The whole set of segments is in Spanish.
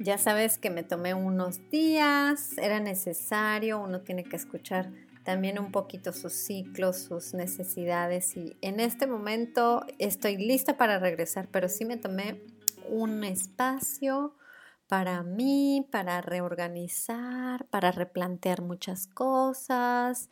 ya sabes que me tomé unos días, era necesario, uno tiene que escuchar también un poquito sus ciclos, sus necesidades y en este momento estoy lista para regresar, pero sí me tomé un espacio para mí, para reorganizar, para replantear muchas cosas,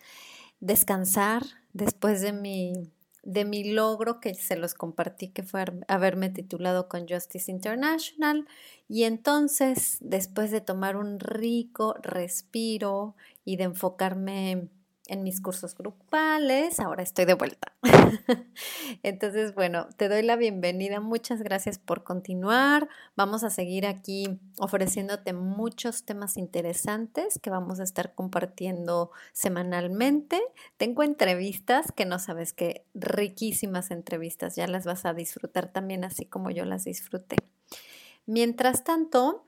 descansar después de mi de mi logro que se los compartí, que fue haberme titulado con Justice International. Y entonces, después de tomar un rico respiro y de enfocarme en mis cursos grupales. Ahora estoy de vuelta. Entonces, bueno, te doy la bienvenida. Muchas gracias por continuar. Vamos a seguir aquí ofreciéndote muchos temas interesantes que vamos a estar compartiendo semanalmente. Tengo entrevistas que no sabes qué riquísimas entrevistas. Ya las vas a disfrutar también así como yo las disfruté. Mientras tanto,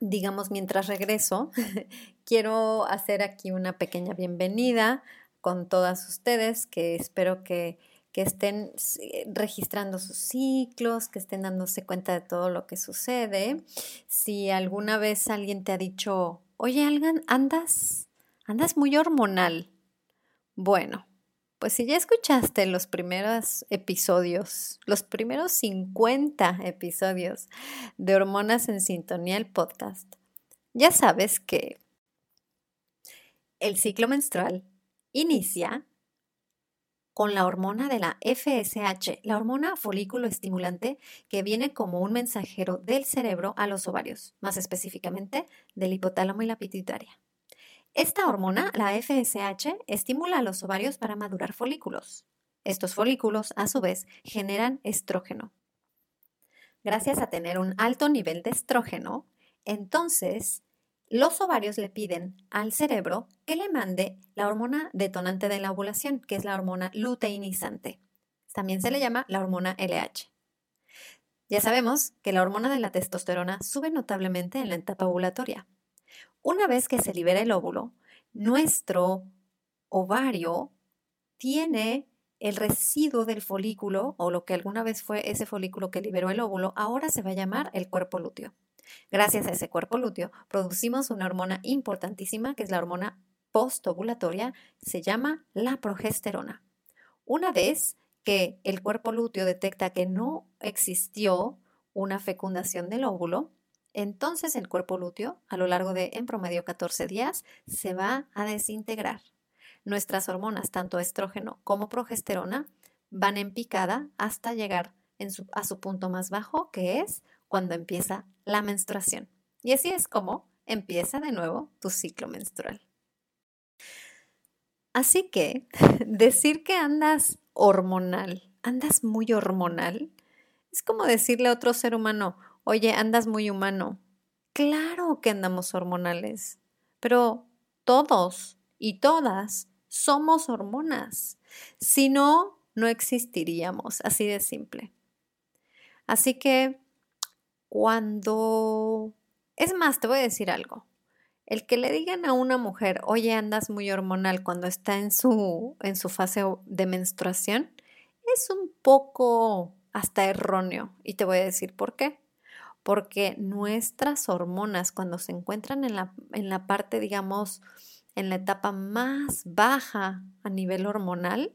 digamos, mientras regreso, quiero hacer aquí una pequeña bienvenida con todas ustedes, que espero que, que, estén registrando sus ciclos, que estén dándose cuenta de todo lo que sucede. Si alguna vez alguien te ha dicho, oye, andas, andas muy hormonal. Bueno, pues si ya escuchaste los primeros episodios, los primeros 50 episodios de Hormonas en Sintonía, el podcast, ya sabes que el ciclo menstrual inicia con la hormona de la FSH, la hormona folículo estimulante que viene como un mensajero del cerebro a los ovarios, más específicamente del hipotálamo y la pituitaria. Esta hormona, la FSH, estimula a los ovarios para madurar folículos. Estos folículos, a su vez, generan estrógeno. Gracias a tener un alto nivel de estrógeno, entonces los ovarios le piden al cerebro que le mande la hormona detonante de la ovulación, que es la hormona luteinizante. También se le llama la hormona LH. Ya sabemos que la hormona de la testosterona sube notablemente en la etapa ovulatoria. Una vez que se libera el óvulo, nuestro ovario tiene el residuo del folículo o lo que alguna vez fue ese folículo que liberó el óvulo, ahora se va a llamar el cuerpo lúteo. Gracias a ese cuerpo lúteo producimos una hormona importantísima que es la hormona postovulatoria, se llama la progesterona. Una vez que el cuerpo lúteo detecta que no existió una fecundación del óvulo, entonces el cuerpo lúteo, a lo largo de en promedio 14 días, se va a desintegrar. Nuestras hormonas, tanto estrógeno como progesterona, van en picada hasta llegar a su punto más bajo, que es cuando empieza la menstruación. Y así es como empieza de nuevo tu ciclo menstrual. Así que decir que andas hormonal, andas muy hormonal, es como decirle a otro ser humano, Oye, andas muy humano. Claro que andamos hormonales, pero todos y todas somos hormonas. Si no, no existiríamos, así de simple. Así que cuando... Es más, te voy a decir algo. El que le digan a una mujer, oye, andas muy hormonal cuando está en su, en su fase de menstruación, es un poco hasta erróneo. Y te voy a decir por qué porque nuestras hormonas cuando se encuentran en la, en la parte, digamos, en la etapa más baja a nivel hormonal,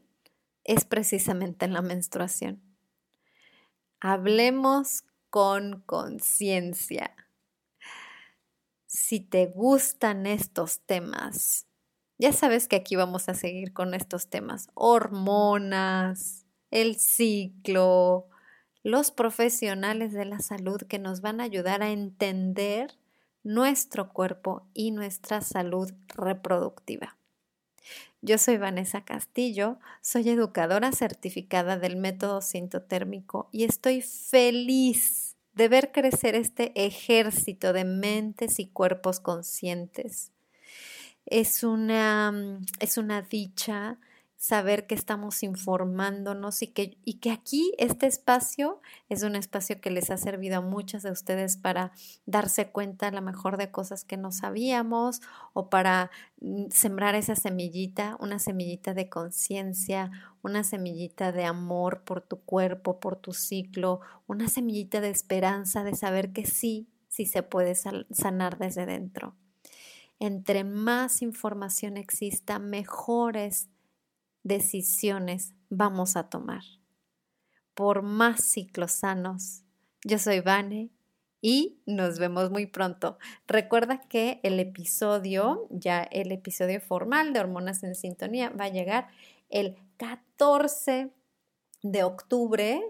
es precisamente en la menstruación. Hablemos con conciencia. si te gustan estos temas, ya sabes que aquí vamos a seguir con estos temas. Hormonas, el ciclo, los profesionales de la salud que nos van a ayudar a entender nuestro cuerpo y nuestra salud reproductiva. Yo soy Vanessa Castillo, soy educadora certificada del método sintotérmico y estoy feliz de ver crecer este ejército de mentes y cuerpos conscientes. Es una, mm, es una dicha saber que estamos informándonos y que, y que aquí este espacio es un espacio que les ha servido a muchas de ustedes para darse cuenta a mejor de cosas que no sabíamos o para mm, sembrar esa semillita, una semillita de conciencia, una semillita de amor por tu cuerpo, por tu ciclo, una semillita de esperanza de saber que sí, sí se puede sanar desde dentro. Entre más información exista, mejores decisiones vamos a tomar. Por más ciclos sanos. Yo soy Vane y nos vemos muy pronto. Recuerda que el episodio, ya el episodio formal de Hormonas en Sintonía, va a llegar el 14 de octubre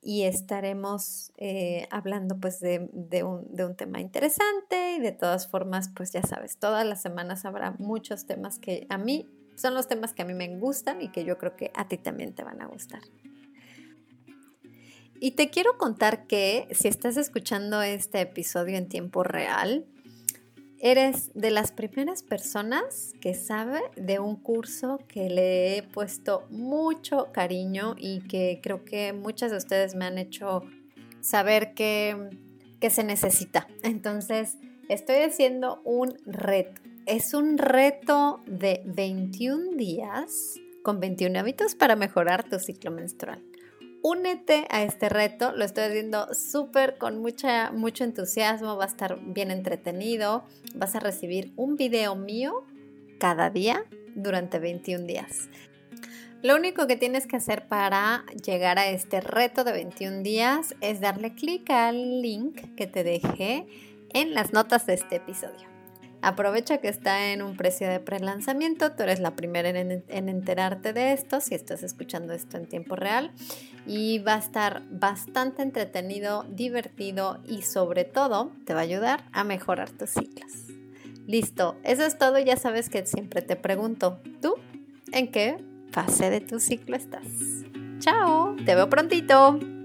y estaremos eh, hablando pues de, un, de, un, tema interesante y de todas formas pues ya sabes, todas las semanas habrá muchos temas que a mí son los temas que a mí me gustan y que yo creo que a ti también te van a gustar. Y te quiero contar que si estás escuchando este episodio en tiempo real, eres de las primeras personas que sabe de un curso que le he puesto mucho cariño y que creo que muchas de ustedes me han hecho saber que, que se necesita. Entonces, estoy haciendo un reto es un reto de 21 días con 21 hábitos para mejorar tu ciclo menstrual. Únete a este reto, lo estoy haciendo súper con mucha, mucho entusiasmo, va a estar bien entretenido, vas a recibir un video mío cada día durante 21 días. Lo único que tienes que hacer para llegar a este reto de 21 días es darle clic al link que te dejé en las notas de este episodio. Aprovecha que está en un precio de pre-lanzamiento, tú eres la primera en, enterarte de esto si estás escuchando esto en tiempo real y va a estar bastante entretenido, divertido y sobre todo te va a ayudar a mejorar tus ciclos. Listo, eso es todo, ya sabes que siempre te pregunto, ¿tú en qué fase de tu ciclo estás? Chao, te veo prontito.